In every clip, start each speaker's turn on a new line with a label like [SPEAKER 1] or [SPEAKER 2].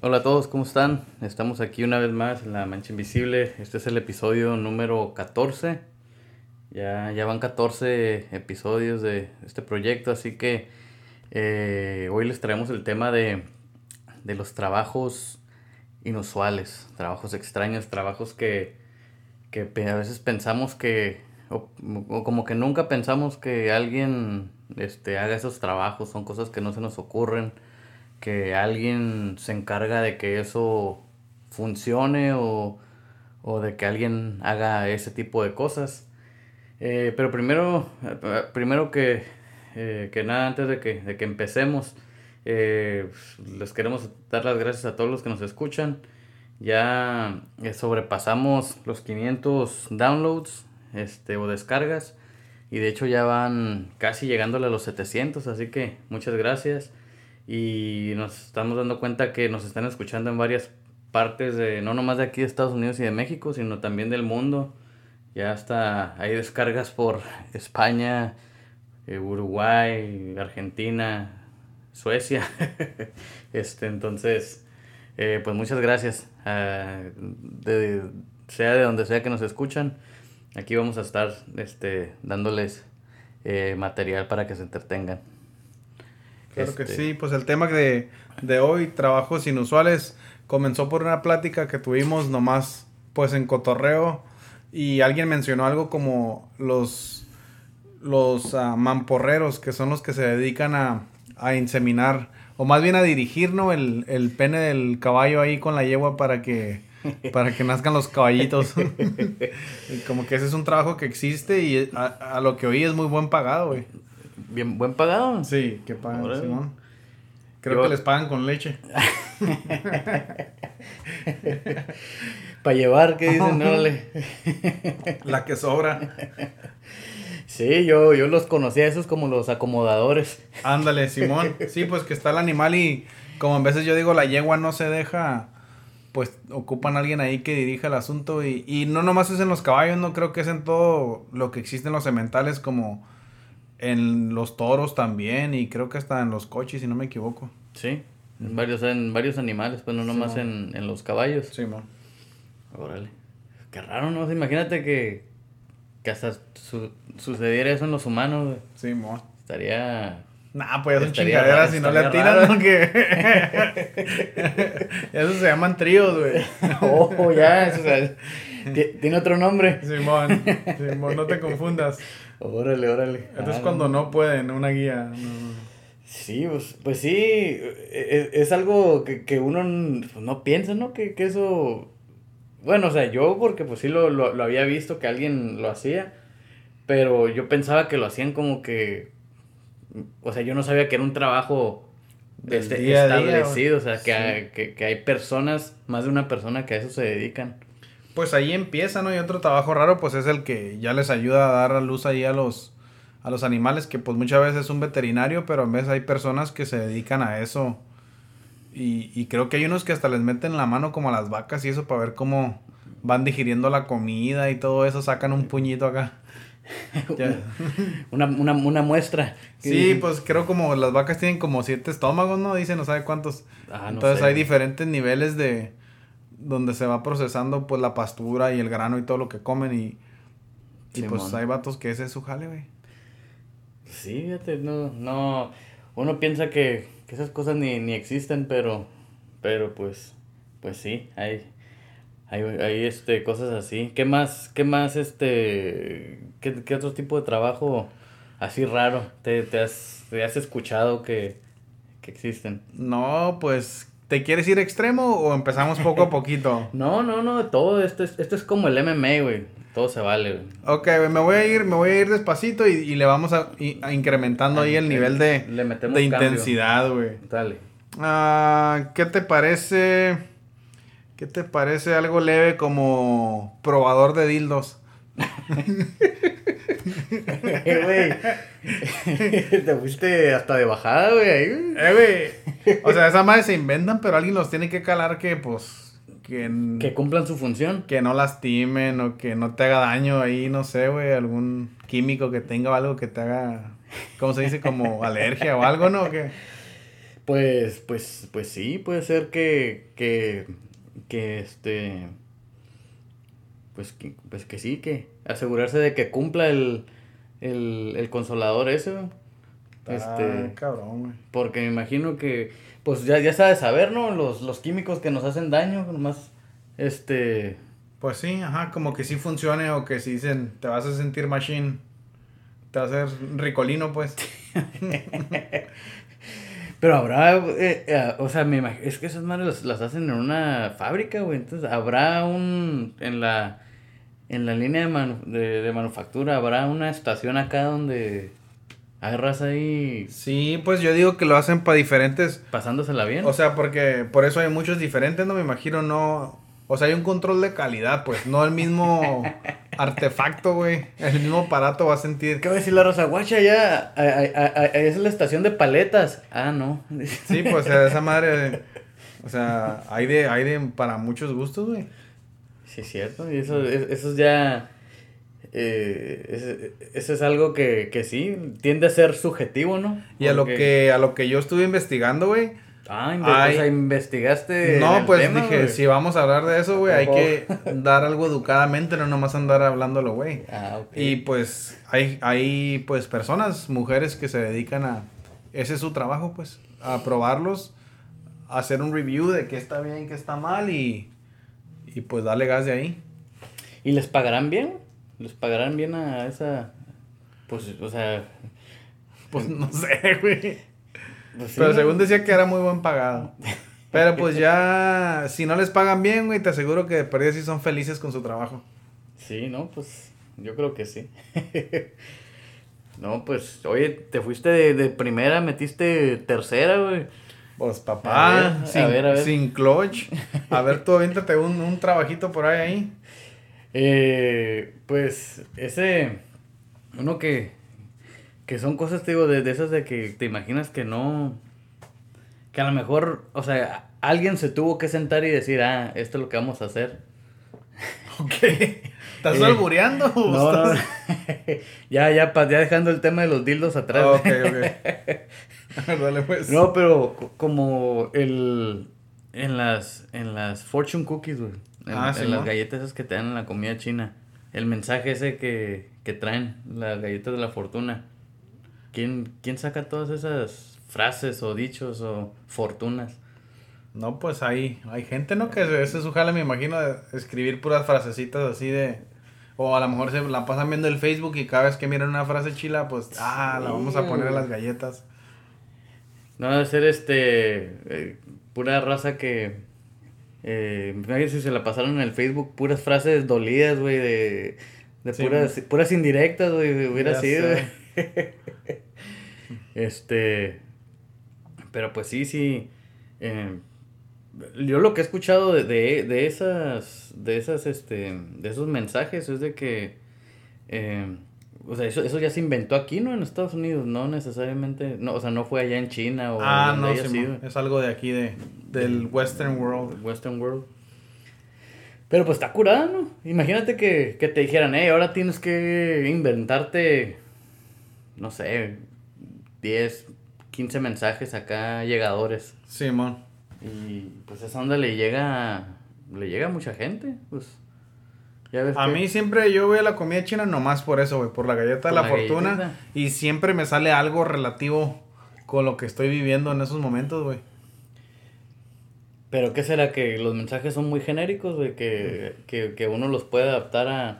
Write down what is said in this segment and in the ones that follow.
[SPEAKER 1] Hola a todos, ¿cómo están? Estamos aquí una vez más en La Mancha Invisible. Este es el episodio número 14. Ya, ya van 14 episodios de este proyecto, así que eh, hoy les traemos el tema de, de los trabajos inusuales, trabajos extraños, trabajos que, que a veces pensamos que, o, o como que nunca pensamos que alguien este, haga esos trabajos, son cosas que no se nos ocurren, que alguien se encarga de que eso funcione o, o de que alguien haga ese tipo de cosas. Eh, pero primero, primero que, eh, que nada, antes de que, de que empecemos, eh, les queremos dar las gracias a todos los que nos escuchan. Ya sobrepasamos los 500 downloads este, o descargas y de hecho ya van casi llegándole a los 700, así que muchas gracias. Y nos estamos dando cuenta que nos están escuchando en varias partes, de, no nomás de aquí de Estados Unidos y de México, sino también del mundo. Ya hasta hay descargas por España, eh, Uruguay, Argentina, Suecia. este, entonces, eh, pues muchas gracias. ah, de, sea de donde sea que nos escuchan, aquí vamos a estar este, dándoles eh, material para que se entretengan.
[SPEAKER 2] Claro que
[SPEAKER 1] Este,
[SPEAKER 2] sí, pues el tema de, de hoy, trabajos inusuales, comenzó por una plática que tuvimos nomás pues en cotorreo y alguien mencionó algo como los, los ah, mamporreros, que son los que se dedican a, a inseminar, o más bien a dirigir, ¿no? El, el pene del caballo ahí con la yegua para que, para que nazcan los caballitos. como que ese es un trabajo que existe y a, a lo que oí es muy buen pagado, güey.
[SPEAKER 1] Bien, buen pagado.
[SPEAKER 2] Sí, que pagan. Simón. Creo
[SPEAKER 1] Yo-
[SPEAKER 2] que les pagan con leche.
[SPEAKER 1] Para llevar, ¿qué dicen? Órale.
[SPEAKER 2] La que sobra.
[SPEAKER 1] Sí, yo, yo los conocía, esos como los acomodadores.
[SPEAKER 2] Ándale, Simón. Sí, pues que está el animal y como a veces yo digo, la yegua no se deja, pues ocupan a alguien ahí que dirija el asunto y, y no nomás es en los caballos, no creo que es en todo lo que existe en los sementales como en los toros también y creo que hasta en los coches, si no me equivoco.
[SPEAKER 1] Sí, en varios, en varios animales, pues no nomás
[SPEAKER 2] Sí,
[SPEAKER 1] en, en los caballos.
[SPEAKER 2] Simón.
[SPEAKER 1] Órale. Qué raro, ¿no? Imagínate que, que hasta su- sucediera eso en los humanos, güey.
[SPEAKER 2] Simón.
[SPEAKER 1] Estaría...
[SPEAKER 2] Nah, pues ya son chingaderas si no le
[SPEAKER 1] raro.
[SPEAKER 2] ¿no? Que... Esos se llaman tríos, güey.
[SPEAKER 1] Oh, ya, eso, o sea, tiene otro nombre.
[SPEAKER 2] Simón, Simón, no te confundas.
[SPEAKER 1] Órale, órale.
[SPEAKER 2] Esto es
[SPEAKER 1] Ah,
[SPEAKER 2] cuando no pueden, una guía. no.
[SPEAKER 1] Sí, pues, pues sí, e- e- es, algo que, que uno pues, no piensa, ¿no? Que, que eso... Bueno, o sea, yo porque pues sí lo, lo, lo había visto que alguien lo hacía, pero yo pensaba que lo hacían como que... O sea, yo no sabía que era un trabajo este,
[SPEAKER 2] día,
[SPEAKER 1] establecido, o sea, que,
[SPEAKER 2] Sí.
[SPEAKER 1] hay, que, que hay personas, más de una persona que a eso se dedican.
[SPEAKER 2] Pues ahí empieza, ¿no? Y otro trabajo raro, pues es el que ya les ayuda a dar a luz ahí a los, a los animales, que pues muchas veces es un veterinario, pero en vez hay personas que se dedican a eso. Y, y creo que hay unos que hasta les meten la mano como a las vacas y eso para ver cómo van digiriendo la comida y todo eso, sacan un puñito acá.
[SPEAKER 1] Una, una, una muestra.
[SPEAKER 2] Sí, pues creo como las vacas tienen como siete estómagos, ¿no? Dicen, no sabe cuántos.
[SPEAKER 1] Ah, no
[SPEAKER 2] Entonces
[SPEAKER 1] sé.
[SPEAKER 2] hay diferentes niveles de donde se va procesando pues la pastura y el grano y todo lo que comen y, y pues hay vatos que ese es su jale, güey.
[SPEAKER 1] Sí, fíjate, no, no, uno piensa que, que esas cosas ni, ni existen, pero, pero pues, pues sí, hay, hay, hay este, cosas así. ¿Qué más, qué más, este, qué, qué otro tipo de trabajo así raro te, te has, te has escuchado que, que existen?
[SPEAKER 2] No, pues, ¿te quieres ir extremo o empezamos poco a poquito?
[SPEAKER 1] No, no, no, todo esto es, esto es como el MMA, güey, todo se vale, güey.
[SPEAKER 2] Ok, güey, me voy a ir, me voy a ir despacito y, y le vamos a, y- a incrementando ahí el nivel de,
[SPEAKER 1] Le metemos
[SPEAKER 2] de intensidad, güey.
[SPEAKER 1] Dale.
[SPEAKER 2] Ah, ¿Qué te parece? ¿Qué te parece algo leve como probador de dildos?
[SPEAKER 1] Eh, güey. Te fuiste hasta de bajada, güey.
[SPEAKER 2] Eh, güey. O sea, esas madres se inventan, pero alguien los tiene que calar que, pues, que,
[SPEAKER 1] Que cumplan su función.
[SPEAKER 2] que no lastimen o que no te haga daño ahí, no sé, güey, algún químico que tenga o algo que te haga, ¿cómo se dice? Como alergia o algo, ¿no? ¿O qué?
[SPEAKER 1] Pues, pues, pues sí, puede ser que, que, que este, pues que, pues que sí, que asegurarse de que cumpla el, el, el consolador ese, güey.
[SPEAKER 2] Este, cabrón, güey.
[SPEAKER 1] Porque me imagino que, pues ya, ya sabes saber, ¿no? Los, los químicos que nos hacen daño, nomás, este...
[SPEAKER 2] Pues sí, ajá, como que sí funcione o que si dicen, te vas a sentir machine, te vas a hacer ricolino, pues.
[SPEAKER 1] Pero habrá, eh, eh, o sea, me imagino, es que esas madres las, las hacen en una fábrica, güey. Entonces, habrá un, en la, en la línea de, manu- de, de manufactura, habrá una estación acá donde agarras ahí
[SPEAKER 2] Sí, pues yo digo que lo hacen para diferentes,
[SPEAKER 1] pasándosela bien.
[SPEAKER 2] o sea, porque por eso hay muchos diferentes, no me imagino, no, o sea, hay un control de calidad, pues, no el mismo artefacto, güey, el mismo aparato va a sentir.
[SPEAKER 1] ¿Qué va a decir la Rosa? Guacha, ya, a- a- es la estación de paletas. Ah, no.
[SPEAKER 2] Sí, pues, esa madre, o sea, hay de, hay de para muchos gustos, güey.
[SPEAKER 1] Sí, es cierto. Y eso, es- eso es ya. eh, es- eso es algo que, que sí, tiende a ser subjetivo, ¿no?
[SPEAKER 2] Y a lo que, a lo que yo estuve investigando, güey,
[SPEAKER 1] Ah, inve- o sea, investigaste.
[SPEAKER 2] No,
[SPEAKER 1] el
[SPEAKER 2] pues
[SPEAKER 1] tema,
[SPEAKER 2] dije, si vamos a hablar de eso, güey, hay que dar algo educadamente, no nomás andar hablándolo, güey.
[SPEAKER 1] Ah, ok.
[SPEAKER 2] Y pues hay, hay pues personas, mujeres que se dedican a, ese es su trabajo, pues, a probarlos, a hacer un review de qué está bien, qué está mal y, y pues darle gas de ahí.
[SPEAKER 1] ¿Y les pagarán bien? ¿Les pagarán bien a esa.? Pues, o sea.
[SPEAKER 2] Pues no sé, güey.
[SPEAKER 1] pues sí,
[SPEAKER 2] Pero
[SPEAKER 1] ¿no?
[SPEAKER 2] según decía que era muy buen pagado. Pero pues ya, si no les pagan bien, güey, te aseguro que de perdida sí son felices con su trabajo.
[SPEAKER 1] Sí, no, pues yo creo que sí. no, pues, oye, te fuiste de, de primera, metiste tercera, güey.
[SPEAKER 2] Pues papá,
[SPEAKER 1] A ver, a
[SPEAKER 2] sin,
[SPEAKER 1] ver, a ver.
[SPEAKER 2] sin clutch. A ver, tú aviéntate un, un trabajito por ahí ahí.
[SPEAKER 1] Eh, pues, ese. Uno que. Que son cosas, te digo, de, de esas de que te imaginas que no. Que a lo mejor, o sea, alguien se tuvo que sentar y decir, ah, esto es lo que vamos a hacer.
[SPEAKER 2] Ok. ¿Estás
[SPEAKER 1] Eh,
[SPEAKER 2] albureando? o
[SPEAKER 1] No, no,
[SPEAKER 2] estás-
[SPEAKER 1] ya, ya, ya dejando el tema de los dildos atrás.
[SPEAKER 2] Ah, ok, ok. Dale pues.
[SPEAKER 1] No, pero co- como el en las en las fortune cookies, güey. En,
[SPEAKER 2] Ah,
[SPEAKER 1] en las galletas esas que te dan en la comida china. El mensaje ese que, que traen, las galletas de la fortuna. ¿Quién, ¿Quién saca todas esas frases o dichos o fortunas?
[SPEAKER 2] No, pues hay, hay gente, ¿no? Que ese es su jale, me imagino, de escribir puras frasecitas así de... O a lo mejor se la pasan viendo el Facebook y cada vez que miran una frase chila, pues, ah, la vamos a poner a las galletas.
[SPEAKER 1] No debe ser este eh, pura raza que eh, imagínense si se la pasaron en el Facebook puras frases dolidas, güey, de, de
[SPEAKER 2] Sí,
[SPEAKER 1] puras, puras indirectas, güey, hubiera
[SPEAKER 2] Ya
[SPEAKER 1] sido. este, pero pues sí, sí. eh, yo lo que he escuchado de, de, de esas, de esas, este, de esos mensajes es de que, eh, o sea, eso, eso ya se inventó aquí, ¿no? En Estados Unidos, no necesariamente, no, o sea, no fue allá en China o
[SPEAKER 2] ah, no,
[SPEAKER 1] haya
[SPEAKER 2] sí,
[SPEAKER 1] sido.
[SPEAKER 2] es algo de aquí, de, del Western World.
[SPEAKER 1] Western World. Pero pues está curada, ¿no? Imagínate que, que te dijeran, hey, ahora tienes que inventarte, no sé, 10, 15 mensajes acá llegadores.
[SPEAKER 2] Simón.
[SPEAKER 1] Y pues esa onda le llega, le llega a mucha gente, pues.
[SPEAKER 2] A
[SPEAKER 1] que-
[SPEAKER 2] mí siempre yo voy a la comida china nomás por eso, güey, por la galleta de la,
[SPEAKER 1] la
[SPEAKER 2] fortuna.
[SPEAKER 1] galletita.
[SPEAKER 2] Y siempre me sale algo relativo con lo que estoy viviendo en esos momentos, güey.
[SPEAKER 1] Pero ¿qué será? Que los mensajes son muy genéricos, güey, que, que, que uno los puede adaptar a,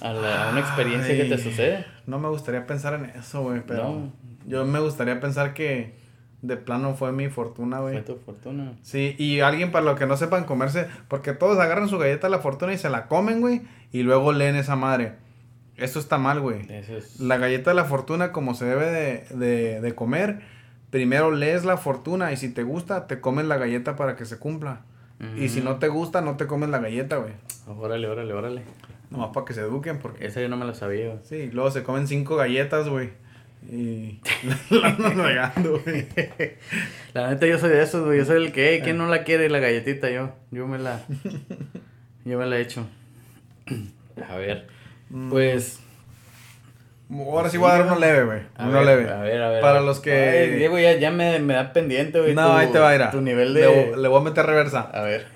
[SPEAKER 1] a, la- a una experiencia que te sucede.
[SPEAKER 2] No me gustaría pensar en eso, güey, pero
[SPEAKER 1] No.
[SPEAKER 2] yo me gustaría pensar que de plano fue mi fortuna,
[SPEAKER 1] Fue
[SPEAKER 2] güey.
[SPEAKER 1] tu fortuna.
[SPEAKER 2] Sí, y alguien para los que no sepan comerse, porque todos agarran su galleta de la fortuna y se la comen, güey, y luego leen esa madre. Eso está mal, güey.
[SPEAKER 1] Es...
[SPEAKER 2] La galleta de la fortuna, como se debe de, de, de comer, primero lees la fortuna y si te gusta, te comes la galleta para que se cumpla. Y si no te gusta, no te comes la galleta, güey.
[SPEAKER 1] Órale, órale, órale.
[SPEAKER 2] Nomás para que se eduquen, porque...
[SPEAKER 1] Esa yo no me la sabía. güey.
[SPEAKER 2] Sí, luego se comen cinco galletas, güey. Y la andan regando, güey.
[SPEAKER 1] La neta yo soy de esos, güey. Yo soy el que, hey, ¿quién no la quiere la galletita? Yo, yo me la, yo me la he hecho. A ver,
[SPEAKER 2] Mm.
[SPEAKER 1] pues,
[SPEAKER 2] Ahora sí voy a dar uno leve, güey. Uno
[SPEAKER 1] ver,
[SPEAKER 2] leve.
[SPEAKER 1] A ver, a ver.
[SPEAKER 2] Para los que-
[SPEAKER 1] Ay, Diego ya, ya me, me da pendiente, güey.
[SPEAKER 2] No,
[SPEAKER 1] tu-
[SPEAKER 2] ahí te va a ir. a-
[SPEAKER 1] Tu nivel
[SPEAKER 2] le,
[SPEAKER 1] de...
[SPEAKER 2] le voy a meter reversa.
[SPEAKER 1] A ver.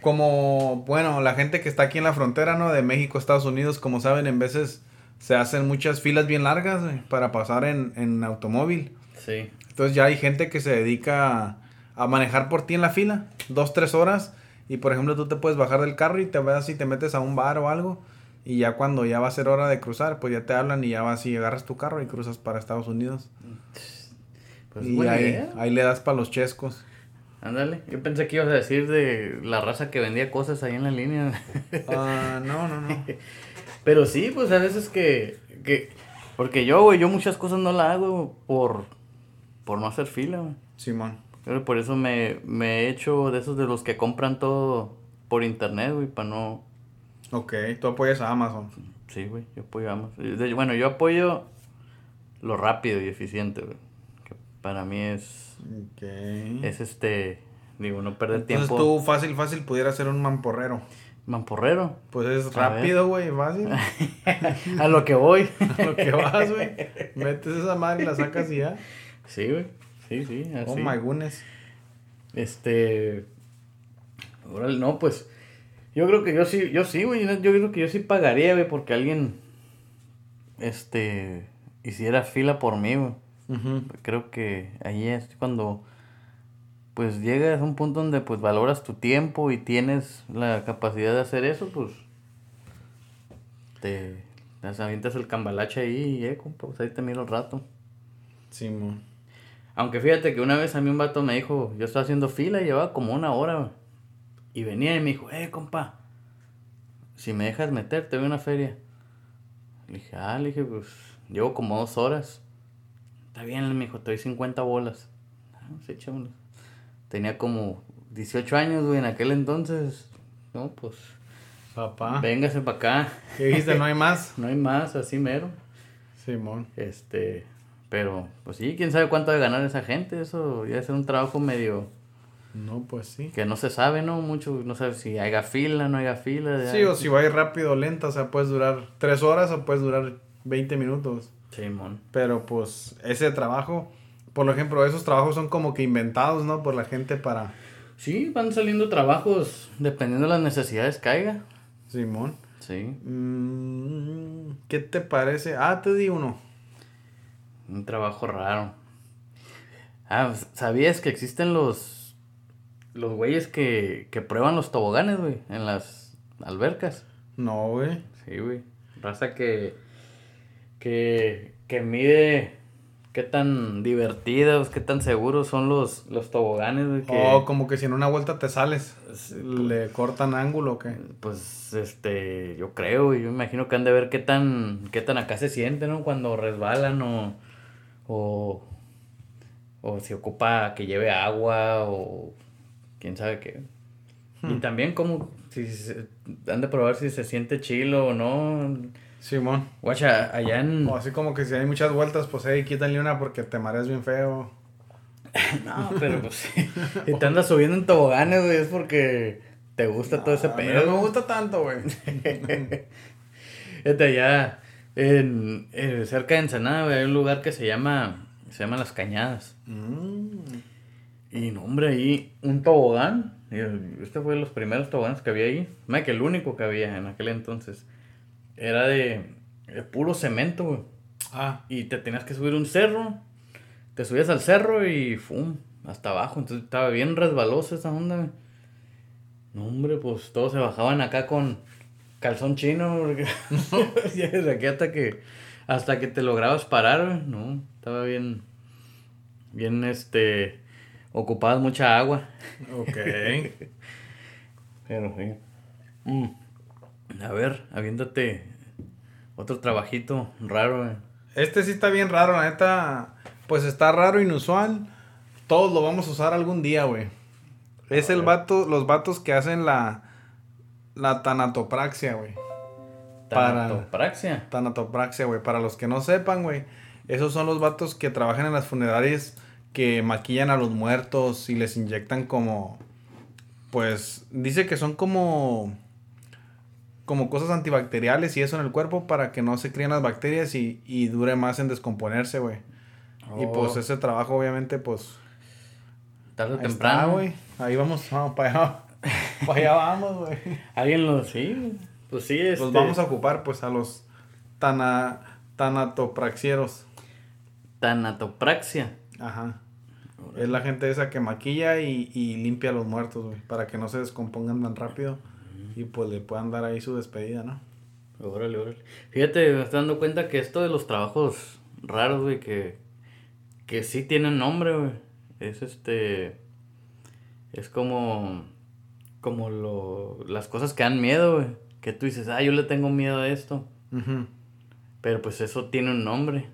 [SPEAKER 2] Como, bueno, la gente que está aquí en la frontera, ¿no? De México, Estados Unidos, como saben, en veces se hacen muchas filas bien largas güey, para pasar en, en automóvil.
[SPEAKER 1] Sí.
[SPEAKER 2] Entonces ya hay gente que se dedica a, a manejar por ti en la fila, dos, tres horas. Y por ejemplo, tú te puedes bajar del carro y te vas y te metes a un bar o algo. Y ya cuando ya va a ser hora de cruzar, pues ya te hablan y ya vas y agarras tu carro y cruzas para Estados Unidos.
[SPEAKER 1] Pues
[SPEAKER 2] y
[SPEAKER 1] buena
[SPEAKER 2] ahí,
[SPEAKER 1] idea.
[SPEAKER 2] ahí le das para los chescos.
[SPEAKER 1] Ándale. Yo pensé que ibas a decir de la raza que vendía cosas ahí en la línea.
[SPEAKER 2] Ah, no, no, no.
[SPEAKER 1] Pero sí, pues a veces que... que porque yo, güey, yo muchas cosas no la hago por... Por no hacer fila, güey.
[SPEAKER 2] Simón.
[SPEAKER 1] Pero por eso me, me he hecho de esos de los que compran todo por internet, güey, para no...
[SPEAKER 2] Ok, tú apoyas a Amazon.
[SPEAKER 1] Sí, güey, yo apoyo Amazon. De- Bueno, yo apoyo lo rápido y eficiente, güey. Que para mí es...
[SPEAKER 2] Ok.
[SPEAKER 1] Es este... Digo, no perder
[SPEAKER 2] Entonces
[SPEAKER 1] tiempo.
[SPEAKER 2] tú fácil, fácil pudieras ser un mamporrero.
[SPEAKER 1] Mamporrero.
[SPEAKER 2] Pues es rápido, güey, fácil.
[SPEAKER 1] A lo que voy.
[SPEAKER 2] A lo que vas, güey. Metes esa madre y la sacas y ya.
[SPEAKER 1] Sí, güey. Sí, sí, así.
[SPEAKER 2] Oh my goodness.
[SPEAKER 1] Este. Órale, no, pues. Yo creo que yo sí, yo sí, güey. Yo creo que yo sí pagaría, güey, porque alguien. Este. Hiciera fila por mí, güey. Creo que ahí es cuando. Pues llegas a un punto donde pues valoras tu tiempo y tienes la capacidad de hacer eso, pues. Te. Te avientas el cambalache ahí y, eh, compa, pues ahí te miro el rato.
[SPEAKER 2] Simón.
[SPEAKER 1] Aunque fíjate que una vez a mí un vato me dijo, yo estaba haciendo fila y llevaba como una hora. Y venía y me dijo, eh, compa, si me dejas meter, te doy una feria. Le dije, ah, le dije, pues llevo como dos horas. Está bien, me dijo, te doy 50 bolas. Ah, sí, échamelas. Tenía como 18 años, güey, en aquel entonces. No, pues,
[SPEAKER 2] Papá.
[SPEAKER 1] véngase para acá.
[SPEAKER 2] ¿Qué dijiste? ¿No hay más?
[SPEAKER 1] No hay más, así mero.
[SPEAKER 2] Simón.
[SPEAKER 1] Este, pero, pues sí, quién sabe cuánto de ganar esa gente. Eso ya es un trabajo medio
[SPEAKER 2] No, pues sí.
[SPEAKER 1] que no se sabe, ¿no? Mucho, no sabe si haya fila, no haya fila. ya.
[SPEAKER 2] Sí, o si va a ir rápido o lenta, o sea, puedes durar tres horas o puedes durar 20 minutos.
[SPEAKER 1] Simón.
[SPEAKER 2] Pero pues ese trabajo, por ejemplo, esos trabajos son como que inventados, ¿no? Por la gente para...
[SPEAKER 1] Sí, van saliendo trabajos dependiendo de las necesidades que haya.
[SPEAKER 2] Simón.
[SPEAKER 1] Sí,
[SPEAKER 2] Mm, ¿Qué te parece? Ah, te di uno.
[SPEAKER 1] un trabajo raro. Ah, ¿sabías que existen los los güeyes que, que prueban los toboganes, güey, en las albercas?
[SPEAKER 2] No, güey.
[SPEAKER 1] Sí, güey. Raza que, que, que mide qué tan divertidos, qué tan seguros son los, los toboganes, güey. Que,
[SPEAKER 2] Oh, como que si en una vuelta te sales, le cortan ángulo o qué.
[SPEAKER 1] Pues, este, yo creo, güey, yo me imagino que han de ver qué tan, qué tan acá se siente, ¿no? Cuando resbalan o, o, o si ocupa que lleve agua o quién sabe qué. Y también como, si se- han de probar si se siente chilo o no.
[SPEAKER 2] Simón.
[SPEAKER 1] Guacha, allá en...
[SPEAKER 2] O así como que si hay muchas vueltas, pues hey, quítale una porque te mareas bien feo.
[SPEAKER 1] No, pero pues si te andas subiendo en toboganes, güey, es porque te gusta todo ese pedo.
[SPEAKER 2] No me gusta tanto, güey.
[SPEAKER 1] Fíjate, allá en, eh, cerca de Ensenada, güey, hay un lugar que se llama, se llama Las Cañadas.
[SPEAKER 2] Mm.
[SPEAKER 1] Y no, hombre, ahí un tobogán. Este fue de los primeros toboganes que había ahí. Más que el único que había en aquel entonces. Era de, de puro cemento, güey.
[SPEAKER 2] Ah,
[SPEAKER 1] Y te tenías que subir un cerro. Te subías al cerro y ¡fum! Hasta abajo. Entonces estaba bien resbalosa esa onda, güey. No, hombre, pues todos se bajaban acá con calzón chino. Porque desde aquí hasta que, hasta que te lograbas parar, güey. No, estaba bien, bien, este, ocupadas mucha agua.
[SPEAKER 2] ok.
[SPEAKER 1] Pero sí. Mm. A ver, aviéntate otro trabajito raro, güey.
[SPEAKER 2] Este sí está bien raro, la neta. Pues está raro, inusual. Todos lo vamos a usar algún día, güey. Es el vato, los vatos que hacen la, la tanatopraxia, güey. Para-
[SPEAKER 1] Tanatopraxia.
[SPEAKER 2] Tanatopraxia, güey. Para los que no sepan, güey. Esos son los vatos que trabajan en las funerarias que maquillan a los muertos y les inyectan como... Pues dice que son como... como cosas antibacteriales y eso en el cuerpo para que no se críen las bacterias y, y dure más en descomponerse, güey. Y pues
[SPEAKER 1] Oh.
[SPEAKER 2] ese trabajo, obviamente, pues.
[SPEAKER 1] Tarde o temprano.
[SPEAKER 2] güey. Ahí vamos, vamos para allá. para allá vamos, güey.
[SPEAKER 1] Alguien lo. Sí. Pues sí, este.
[SPEAKER 2] Los vamos a ocupar, pues, a los tana, tanatopraxieros.
[SPEAKER 1] Tanatopraxia.
[SPEAKER 2] Ajá. Es la gente esa que maquilla y, y limpia a los muertos, güey. Para que no se descompongan tan rápido. Y pues le puedan dar ahí su despedida, ¿no?
[SPEAKER 1] Órale, órale. Fíjate, me estoy dando cuenta que esto de los trabajos raros, güey, que, que sí tienen nombre, güey. Es este. Es como. Como lo, las cosas que dan miedo, güey. Que tú dices, ah, yo le tengo miedo a esto. Pero pues eso tiene un nombre.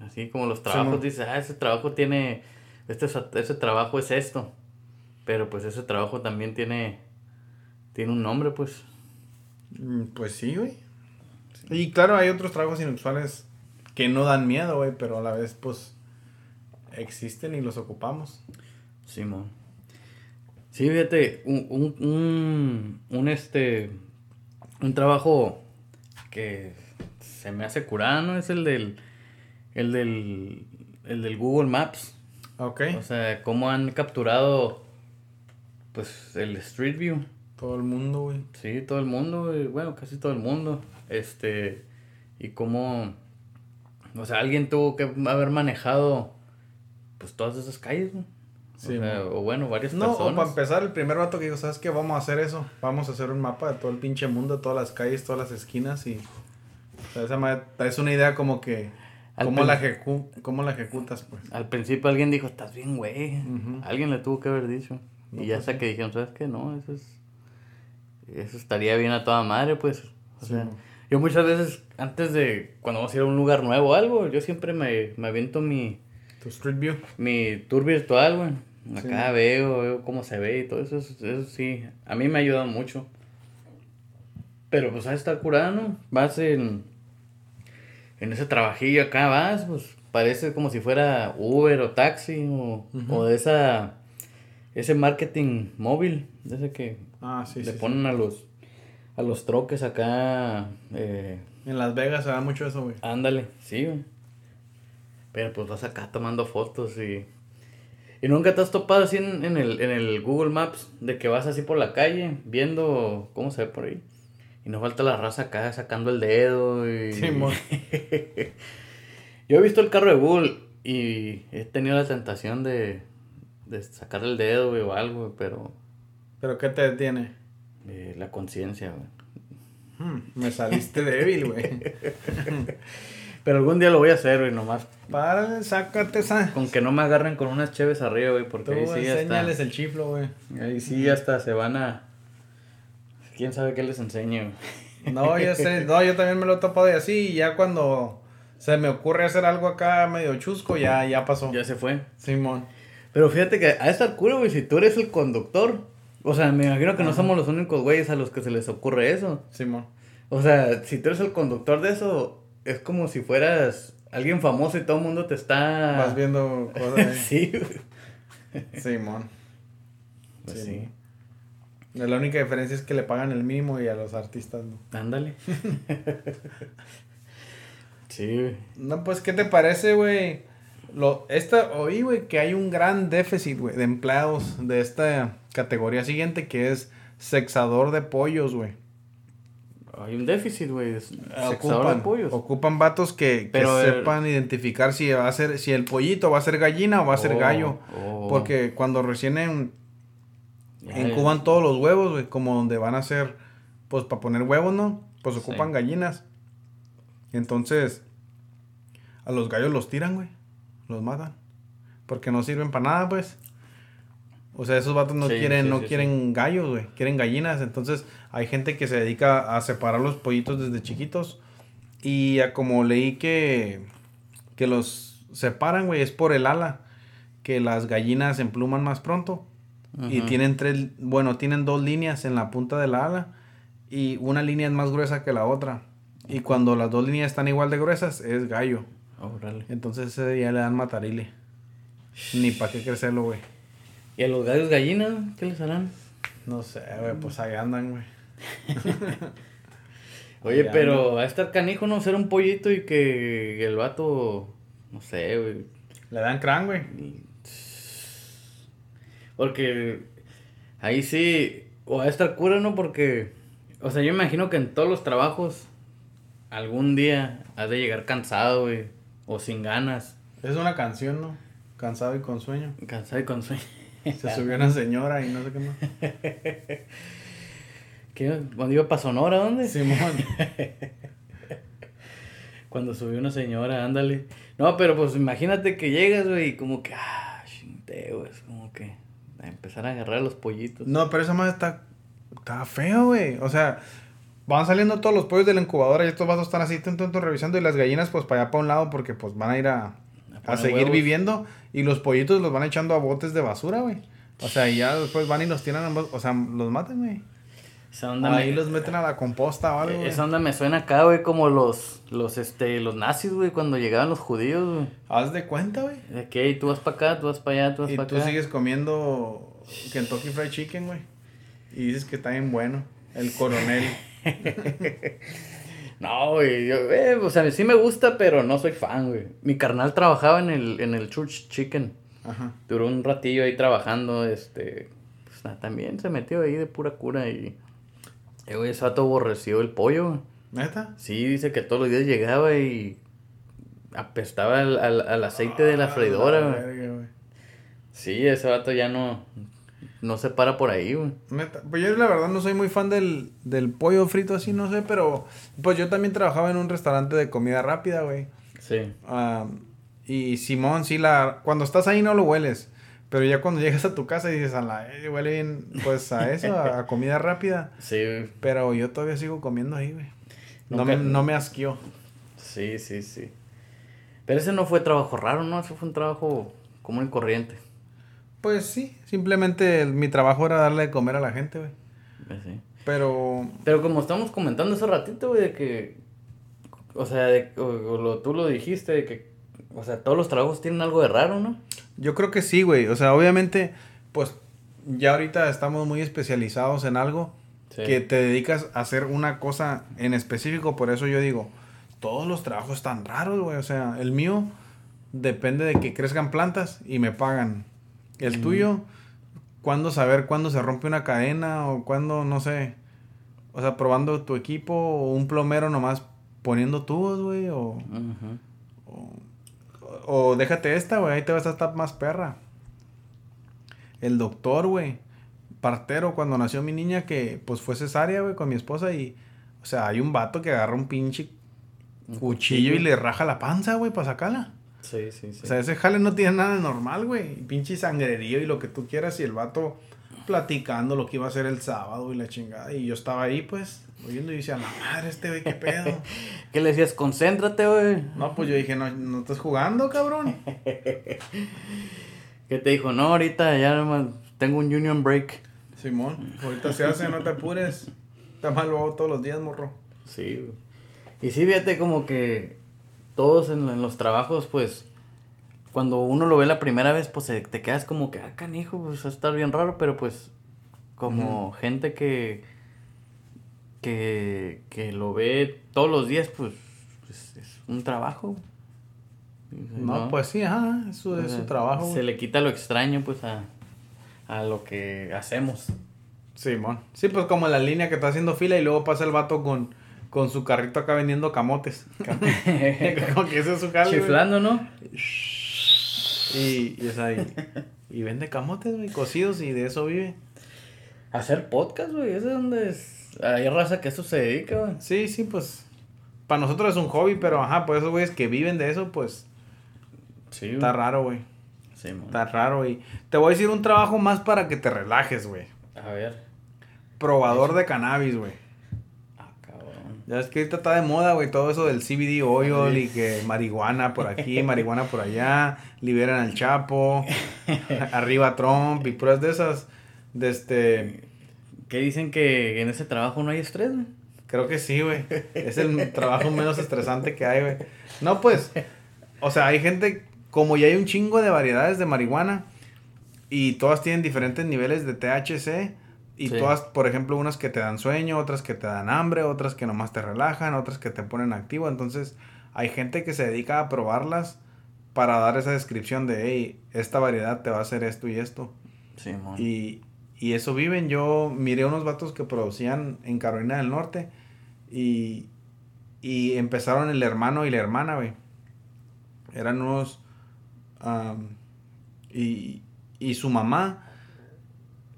[SPEAKER 1] Así como los trabajos, dices, ah, ese trabajo tiene. Este, es- ese trabajo es esto. Pero pues ese trabajo también tiene. Tiene un nombre, pues.
[SPEAKER 2] Mm, Pues sí, güey. Y claro, hay otros trabajos inusuales que no dan miedo, güey, pero a la vez, pues, existen y los ocupamos.
[SPEAKER 1] Simón. Sí, fíjate, un, un, un, un, este, un trabajo que se me hace curado, ¿no? Es el del, el del, el del Google Maps.
[SPEAKER 2] Ok.
[SPEAKER 1] O sea, cómo han capturado, pues, el Street View.
[SPEAKER 2] Todo el mundo, güey.
[SPEAKER 1] Sí, todo el mundo, güey, bueno, casi todo el mundo. Este, y cómo, o sea, alguien tuvo que haber manejado, pues, todas esas calles, güey.
[SPEAKER 2] Sí,
[SPEAKER 1] o, sea,
[SPEAKER 2] mo.
[SPEAKER 1] o bueno, varias
[SPEAKER 2] No,
[SPEAKER 1] personas.
[SPEAKER 2] para empezar, el primer vato que dijo, ¿sabes qué? Vamos a hacer eso. Vamos a hacer un mapa de todo el pinche mundo, todas las calles, todas las esquinas y... O sea, esa madre es una idea como que... ¿Cómo la, ejecu- ¿Cómo la ejecutas, pues?
[SPEAKER 1] Al principio alguien dijo, estás bien, güey. Alguien le tuvo que haber dicho.
[SPEAKER 2] No,
[SPEAKER 1] y ya
[SPEAKER 2] pues
[SPEAKER 1] hasta
[SPEAKER 2] sí.
[SPEAKER 1] que dijeron, ¿sabes qué? No, eso es... Eso estaría bien a toda madre, pues. O
[SPEAKER 2] Sí,
[SPEAKER 1] sea, yo muchas veces, antes de, cuando vamos a ir a un lugar nuevo o algo, yo siempre me, me aviento mi,
[SPEAKER 2] Tu Street View.
[SPEAKER 1] mi tour virtual, güey. Acá
[SPEAKER 2] Sí.
[SPEAKER 1] veo, veo cómo se ve y todo eso, eso, sí, a mí me ha ayudado mucho. Pero pues a estar curado, ¿no? Vas en, en ese trabajillo acá, vas, pues parece como si fuera Uber o taxi o, o de esa, ese marketing móvil, ese que
[SPEAKER 2] Ah, sí,
[SPEAKER 1] le
[SPEAKER 2] sí, sí.
[SPEAKER 1] ponen a los, a los troques acá, eh,
[SPEAKER 2] En Las Vegas se da mucho eso, güey.
[SPEAKER 1] Ándale, sí, güey. Pero pues vas acá tomando fotos y... ¿Y nunca te has topado así en, en el, en el Google Maps de que vas así por la calle viendo cómo se ve por ahí? Y no falta la raza acá sacando el dedo y...
[SPEAKER 2] Sí.
[SPEAKER 1] Yo he visto el carro de Google y he tenido la tentación de, de sacar el dedo, güey, o algo, güey, pero
[SPEAKER 2] ¿Pero qué te detiene?
[SPEAKER 1] eh, la conciencia, güey.
[SPEAKER 2] Hmm, me saliste débil, güey.
[SPEAKER 1] Pero algún día lo voy a hacer, güey, nomás.
[SPEAKER 2] Párale, sácate esa.
[SPEAKER 1] Con que no me agarren con unas cheves arriba, güey, porque
[SPEAKER 2] Tú
[SPEAKER 1] ahí sí ya está.
[SPEAKER 2] el chiflo, güey.
[SPEAKER 1] Ahí sí hasta se van a... ¿Quién sabe qué les enseño?
[SPEAKER 2] No, yo sé, no, yo también me lo he topado y así, y ya cuando se me ocurre hacer algo acá medio chusco, ya, ya pasó.
[SPEAKER 1] Ya se fue.
[SPEAKER 2] Simón.
[SPEAKER 1] Pero fíjate que a estar cool, güey, si tú eres el conductor. O sea, me imagino que no somos los únicos güeyes a los que se les ocurre eso.
[SPEAKER 2] Simón.
[SPEAKER 1] O sea, si tú eres el conductor de eso, es como si fueras alguien famoso y todo el mundo te está...
[SPEAKER 2] Vas viendo cosas ahí.
[SPEAKER 1] sí, güey.
[SPEAKER 2] Simón.
[SPEAKER 1] Pues
[SPEAKER 2] Sí.
[SPEAKER 1] sí.
[SPEAKER 2] La única diferencia es que le pagan el mínimo y a los artistas no.
[SPEAKER 1] Ándale. sí, güey.
[SPEAKER 2] No, pues, ¿qué te parece, güey? Lo, esta, oí, güey, que hay un gran déficit, güey, de empleados de esta categoría siguiente que es sexador de pollos, güey.
[SPEAKER 1] Hay un déficit, güey.
[SPEAKER 2] Ocupan,
[SPEAKER 1] de pollos.
[SPEAKER 2] ocupan vatos que, que
[SPEAKER 1] eh,
[SPEAKER 2] sepan identificar si va a ser, si el pollito va a ser gallina o va a ser
[SPEAKER 1] Oh,
[SPEAKER 2] gallo.
[SPEAKER 1] oh.
[SPEAKER 2] Porque cuando recién en,
[SPEAKER 1] Ya,
[SPEAKER 2] incuban todos los huevos, güey, como donde van a ser, pues para poner huevos, ¿no? Pues ocupan
[SPEAKER 1] Sí.
[SPEAKER 2] gallinas. Entonces, a los gallos los tiran, güey. Los matan. Porque no sirven para nada, pues. O sea, esos vatos no
[SPEAKER 1] Sí,
[SPEAKER 2] quieren,
[SPEAKER 1] sí,
[SPEAKER 2] no
[SPEAKER 1] sí,
[SPEAKER 2] quieren gallos, güey. Quieren gallinas. Entonces, hay gente que se dedica a separar los pollitos desde chiquitos. Y a como leí que, que los separan, güey, es por el ala. Que las gallinas empluman más pronto. Y tienen tres, bueno, tienen dos líneas en la punta de la ala. Y una línea es más gruesa que la otra. Y cuando las dos líneas están igual de gruesas, es gallo.
[SPEAKER 1] Órale.
[SPEAKER 2] Entonces ese día le dan matarile. Ni para qué crecerlo, güey.
[SPEAKER 1] ¿Y a los gallos gallinas? ¿Qué les harán?
[SPEAKER 2] No sé, güey, pues ahí andan, güey.
[SPEAKER 1] Oye, pero va a estar canijo no ser un pollito y que el vato, no sé, güey.
[SPEAKER 2] Le dan crán, güey.
[SPEAKER 1] Porque ahí sí, o va a estar cura, ¿no? Porque, o sea, yo imagino que en todos los trabajos, algún día has de llegar cansado, güey, o sin ganas,
[SPEAKER 2] Es una canción, ¿no? Cansado y con sueño.
[SPEAKER 1] cansado y con sueño.
[SPEAKER 2] Se subió una señora y no sé qué más.
[SPEAKER 1] ¿Qué? ¿Cuando iba para Sonora, dónde?
[SPEAKER 2] Simón.
[SPEAKER 1] Cuando subió una señora, ándale. No, pero pues imagínate que llegas, güey, y como que, ah, chinte, güey, es como que a empezar a agarrar los pollitos.
[SPEAKER 2] No, pero esa madre está, está feo, güey. O sea, van saliendo todos los pollos de la incubadora y estos vasos están así, tun, revisando. Y las gallinas, pues para allá para un lado, porque pues van a ir a, a seguir
[SPEAKER 1] huevos.
[SPEAKER 2] viviendo. Y los pollitos los van echando a botes de basura, güey. O sea, y ya después van y los tiran, o sea, los matan, güey.
[SPEAKER 1] Esa onda,
[SPEAKER 2] Ahí
[SPEAKER 1] me,
[SPEAKER 2] los meten a la composta o algo, güey.
[SPEAKER 1] esa onda me suena acá, güey, como los, los, este, los nazis, güey, cuando llegaban los judíos, güey.
[SPEAKER 2] Haz de cuenta, güey.
[SPEAKER 1] De que "Ey, tú vas para acá, tú vas para allá, tú vas
[SPEAKER 2] Y
[SPEAKER 1] para
[SPEAKER 2] tú
[SPEAKER 1] acá.
[SPEAKER 2] sigues comiendo Kentucky Fried Chicken, güey. Y dices que está bien bueno. El coronel.
[SPEAKER 1] No, güey, yo, eh, o sea, sí me gusta, pero no soy fan, güey. Mi carnal trabajaba en el, en el Church Chicken.
[SPEAKER 2] Ajá.
[SPEAKER 1] Duró un ratillo ahí trabajando, este, pues nada, también se metió ahí de pura cura y, eh, güey, ese vato aborreció el pollo.
[SPEAKER 2] ¿Neta?
[SPEAKER 1] Sí, dice que todos los días llegaba y apestaba al, al, al aceite de la
[SPEAKER 2] Ah,
[SPEAKER 1] freidora, güey. Sí, ese vato ya no, no se para por ahí, güey.
[SPEAKER 2] Pues yo la verdad no soy muy fan del, del pollo frito así, no sé, pero pues yo también trabajaba en un restaurante de comida rápida, güey.
[SPEAKER 1] Sí.
[SPEAKER 2] Ah, y Simón, sí, la, cuando estás ahí no lo hueles. Pero ya cuando llegas a tu casa y dices, a la, eh, huele bien, pues a eso, a, a comida rápida.
[SPEAKER 1] Sí, güey.
[SPEAKER 2] Pero yo todavía sigo comiendo ahí, güey. No,
[SPEAKER 1] Nunca-
[SPEAKER 2] me, no me asqueó.
[SPEAKER 1] sí, sí, sí. Pero ese no fue trabajo raro, ¿no? Ese fue un trabajo común y corriente.
[SPEAKER 2] Pues sí, simplemente mi trabajo era darle de comer a la gente, güey.
[SPEAKER 1] Pues sí.
[SPEAKER 2] Pero
[SPEAKER 1] Pero como estamos comentando hace ratito, güey, de que, o sea, de, o- o lo, tú lo dijiste, de que, o sea, todos los trabajos tienen algo de raro, ¿no?
[SPEAKER 2] yo creo que sí, güey. O sea, obviamente, pues ya ahorita estamos muy especializados en algo
[SPEAKER 1] Sí.
[SPEAKER 2] que te dedicas a hacer una cosa en específico. Por eso yo digo, todos los trabajos están raros, güey. O sea, el mío depende de que crezcan plantas y me pagan. El
[SPEAKER 1] Mm.
[SPEAKER 2] tuyo, cuándo saber cuándo se rompe una cadena o cuándo, no sé. O sea, probando tu equipo o un plomero nomás poniendo tubos, güey. O, o, o déjate esta, güey. Ahí te vas a estar más perra. El doctor, güey. Partero, cuando nació mi niña, que pues fue cesárea, güey, con mi esposa. Y, o sea, hay un vato que agarra un pinche
[SPEAKER 1] Un
[SPEAKER 2] cuchillo y le raja la panza, güey, para sacarla.
[SPEAKER 1] Sí, sí, sí.
[SPEAKER 2] O sea, ese jale no tiene nada de normal, güey. Pinche sangrerío y lo que tú quieras. Y el vato platicando lo que iba a hacer el sábado y la chingada. Y yo estaba ahí, pues, oyendo y decía, la madre, este güey, qué pedo.
[SPEAKER 1] ¿Qué le decías? Concéntrate, güey.
[SPEAKER 2] no, pues yo dije, no, no estás jugando, cabrón.
[SPEAKER 1] ¿Qué te dijo? No, ahorita ya nomás tengo un union break.
[SPEAKER 2] Simón, ahorita se hace, no te apures. Está mal lo hago todos los días, morro.
[SPEAKER 1] Sí, güey. Y sí, fíjate como que todos en, en los trabajos, pues, cuando uno lo ve la primera vez, pues se- te quedas como que, ah, canijo, pues va a estar bien raro, pero pues, como gente que, que, que lo ve todos los días, pues, pues, es un trabajo.
[SPEAKER 2] No, pues sí, ajá, eso
[SPEAKER 1] o
[SPEAKER 2] es su trabajo.
[SPEAKER 1] Se le quita lo extraño, pues, a, a lo que hacemos.
[SPEAKER 2] Simón. Sí, pues como la línea que está haciendo fila y luego pasa el vato con, con su carrito acá vendiendo camotes. como que ese es su jale, güey.
[SPEAKER 1] Chiflando, ¿no?
[SPEAKER 2] Y, y, o sea, y, y vende camotes, güey, cocidos y de eso vive.
[SPEAKER 1] Hacer podcast, güey, ese es donde es... Hay raza que eso se dedica, güey.
[SPEAKER 2] Sí, sí, pues. Para nosotros es un hobby, pero ajá, pues esos güeyes que viven de eso, pues.
[SPEAKER 1] Sí,
[SPEAKER 2] Está raro, güey.
[SPEAKER 1] Sí, man.
[SPEAKER 2] Está raro, y Te voy a decir un trabajo más para que te relajes, güey.
[SPEAKER 1] A ver.
[SPEAKER 2] Probador de cannabis, güey. Ya ves que ahorita está de moda, güey, todo eso del CBD oil y que marihuana por aquí, marihuana por allá, liberan al Chapo, arriba Trump y puras de esas. De este,
[SPEAKER 1] ¿Qué dicen que en ese trabajo no hay estrés, güey?
[SPEAKER 2] creo que sí, güey. Es el trabajo menos estresante que hay, güey. No, pues, o sea, hay gente, como ya hay un chingo de variedades de marihuana y todas tienen diferentes niveles de THC, Y todas, por ejemplo, unas que te dan sueño, otras que te dan hambre, otras que nomás te relajan, otras que te ponen activo. Entonces, hay gente que se dedica a probarlas para dar esa descripción de, hey, esta variedad te va a hacer esto y esto. Sí, y, y eso viven. Yo miré unos vatos que producían en Carolina del Norte y, y empezaron el hermano y la hermana, güey. Eran unos... y, y su mamá,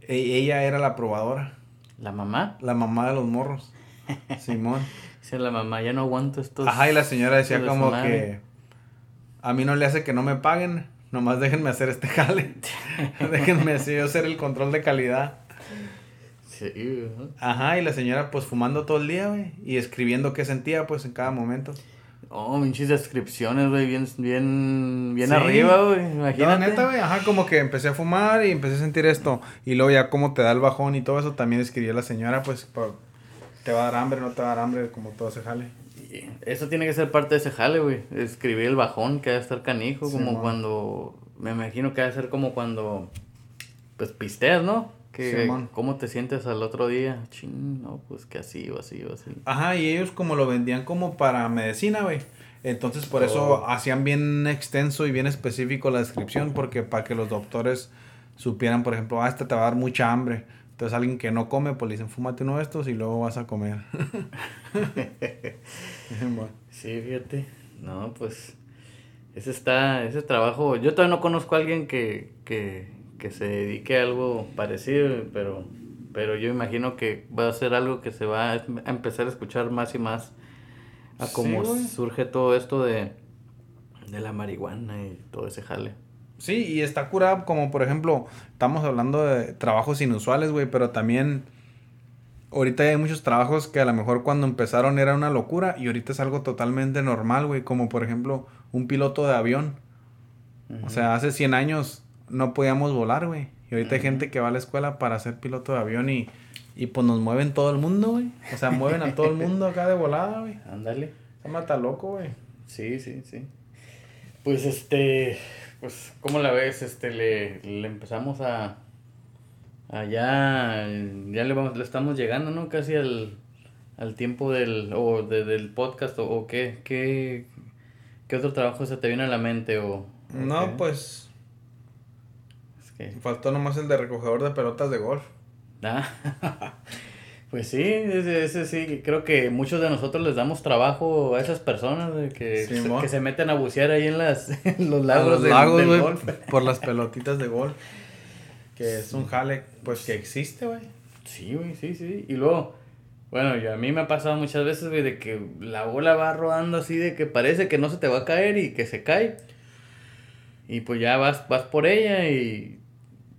[SPEAKER 2] ella era la probadora.
[SPEAKER 1] ¿La mamá?
[SPEAKER 2] La mamá de los morros. Simón.
[SPEAKER 1] Dice la mamá, ya no aguanto estos...
[SPEAKER 2] Ajá, y la señora decía como que... A mí no le hace que no me paguen, nomás déjenme hacer este jale. déjenme hacer el control de calidad. Sí, Ajá, y la señora pues fumando todo el día, güey, y escribiendo qué sentía pues en cada momento.
[SPEAKER 1] Oh, minchis descripciones, güey, bien, bien, bien arriba, güey,
[SPEAKER 2] imagínate. neta, güey, ajá, como que empecé a fumar y empecé a sentir esto. Y luego ya como te da el bajón y todo eso, también escribió la señora, pues, te va a dar hambre, no te va a dar hambre, como todo ese jale.
[SPEAKER 1] Eso tiene que ser parte de ese jale, güey. Escribir el bajón, que va a estar canijo, como cuando. Me imagino que va a ser como cuando. Pues pisteas, ¿no? Que, ¿Cómo te sientes al otro día? Ching, no, pues que así o así o así.
[SPEAKER 2] Ajá, y ellos como lo vendían como para medicina, güey. Entonces por eso oh. hacían bien extenso y bien específico la descripción, porque para que los doctores supieran, por ejemplo, ah, este te va a dar mucha hambre. Entonces alguien que no come, pues le dicen, fúmate uno de estos y luego vas a comer.
[SPEAKER 1] Sí, fíjate. No, pues ese está, ese trabajo, yo todavía no conozco a alguien que, que, que se dedique a algo parecido, pero, pero yo imagino que va a ser algo que se va a empezar a escuchar más y más a cómo surge todo esto de, de la marihuana y todo ese jale.
[SPEAKER 2] Sí, y está curado como por ejemplo, estamos hablando de trabajos inusuales, güey, pero también ahorita hay muchos trabajos que a lo mejor cuando empezaron era una locura y ahorita es algo totalmente normal, güey, como por ejemplo un piloto de avión. O sea, hace 100 años no podíamos volar, güey. Y ahorita hay gente que va a la escuela para ser piloto de avión y, y pues nos mueven todo el mundo, güey. O sea, mueven a todo el mundo acá de volada, güey.
[SPEAKER 1] Ándale.
[SPEAKER 2] Se mata loco, güey.
[SPEAKER 1] Sí, sí, sí. Pues este, pues, ¿cómo la ves? Este, le, le empezamos a, allá, ya le vamos, le estamos llegando, ¿no? Casi al, al tiempo del, o del podcast, o, qué, qué, qué otro trabajo se te viene a la mente, o...
[SPEAKER 2] no, pues Faltó nomás el de recogedor de pelotas de golf.
[SPEAKER 1] Ah, pues sí, ese, sí, creo que muchos de nosotros les damos trabajo a esas personas que, se, que se meten a bucear ahí en, las, los lagos,
[SPEAKER 2] del, golf. Por las pelotitas de golf. Que es un jale, pues que existe, güey.
[SPEAKER 1] Sí, güey, sí, sí. Y luego, bueno, yo, a mí me ha pasado muchas veces, güey, de que la bola va rodando así, de que parece que no se te va a caer y que se cae. Y pues ya vas, vas por ella y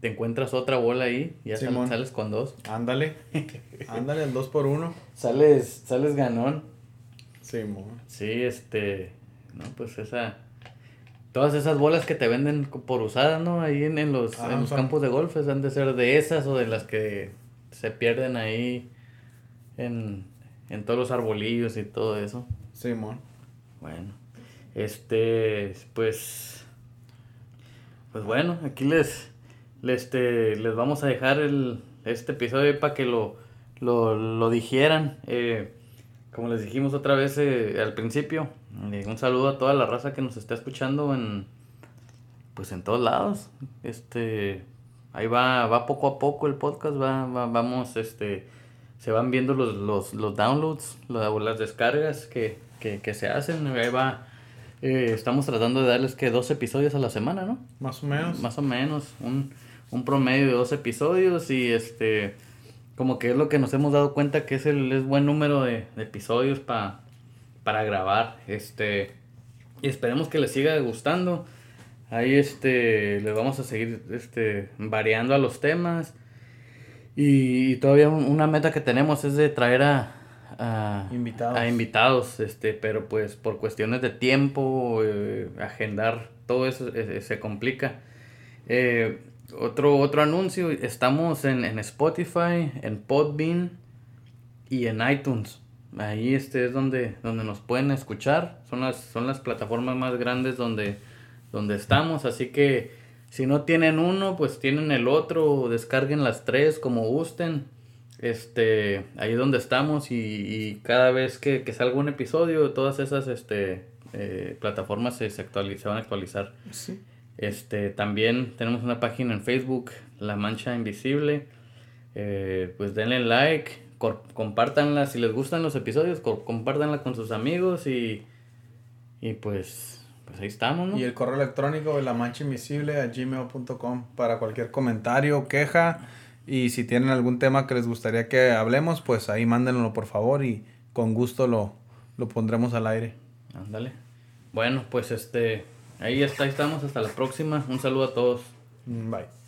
[SPEAKER 1] te encuentras otra bola ahí, ya sales, con dos.
[SPEAKER 2] Ándale, ándale, el dos por uno.
[SPEAKER 1] Sales, sales ganón.
[SPEAKER 2] Sí,
[SPEAKER 1] Sí, este, no, pues esa, todas esas bolas que te venden por usadas, ¿no? Ahí en, los, ah, los campos de golf, han de ser de esas o de las que se pierden ahí en, en todos los arbolillos y todo eso.
[SPEAKER 2] Sí,
[SPEAKER 1] Bueno, este, pues, pues bueno, aquí les este, les vamos a dejar el, este episodio para que lo, lo, lo digieran. Eh, como les dijimos otra vez eh, al principio, eh, un saludo a toda la raza que nos está escuchando en pues en todos lados. Este ahí va, va poco a poco el podcast, va, vamos, este, se van viendo los, los, los downloads, las descargas que, que, que se hacen, ahí va. estamos tratando de darles que dos episodios a la semana, ¿no?
[SPEAKER 2] Más o menos.
[SPEAKER 1] Más o menos. Un, un promedio de dos episodios y este como que es lo que nos hemos dado cuenta que es el es buen número de, episodios pa, para grabar este y esperemos que les siga gustando. Ahí este les vamos a seguir este variando a los temas. Y, todavía una meta que tenemos es de traer a, a invitados. a invitados este pero pues por cuestiones de tiempo eh, agendar todo eso eh, se complica. Eh, otro, otro anuncio, estamos en, Spotify, en Podbean y en iTunes. Ahí este es donde, donde nos pueden escuchar. Son las, son las plataformas más grandes donde, donde estamos. Así que Si no tienen uno, pues tienen el otro, descarguen las tres como gusten. Este, ahí donde estamos y, y cada vez que, que, salga un episodio, todas esas este, eh, plataformas se, se, se, van a actualizar.
[SPEAKER 2] Sí.
[SPEAKER 1] Este, también tenemos una página en Facebook, La Mancha Invisible. Eh, pues denle like, compártanla si les gustan los episodios, compártanla con sus amigos y, y pues, pues ahí estamos, ¿no?
[SPEAKER 2] Y el correo electrónico de la mancha invisible a gmail.com para cualquier comentario, queja y si tienen algún tema que les gustaría que hablemos, pues ahí mándenlo por favor y con gusto lo, lo pondremos al aire.
[SPEAKER 1] Ándale. Bueno, pues este, ahí está, ahí estamos, hasta la próxima. Un saludo a todos.
[SPEAKER 2] Bye.